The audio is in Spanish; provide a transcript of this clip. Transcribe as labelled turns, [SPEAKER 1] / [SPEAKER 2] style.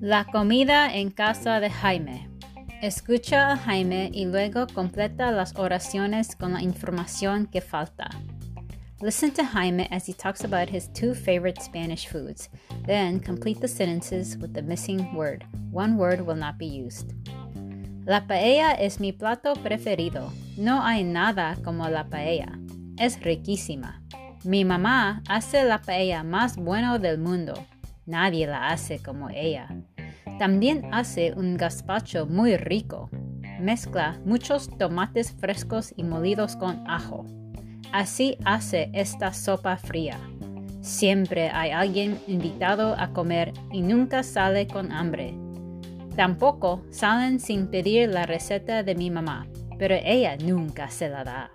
[SPEAKER 1] La comida en casa de Jaime. Escucha a Jaime y luego completa las oraciones con la información que falta. Listen to Jaime as he talks about his two favorite Spanish foods. Then complete the sentences with the missing word. One word will not be used. La paella es mi plato preferido. No hay nada como la paella. Es riquísima. Mi mamá hace la paella más buena del mundo. Nadie la hace como ella. También hace un gazpacho muy rico. Mezcla muchos tomates frescos y molidos con ajo. Así hace esta sopa fría. Siempre hay alguien invitado a comer y nunca sale con hambre. Tampoco salen sin pedir la receta de mi mamá, pero ella nunca se la da.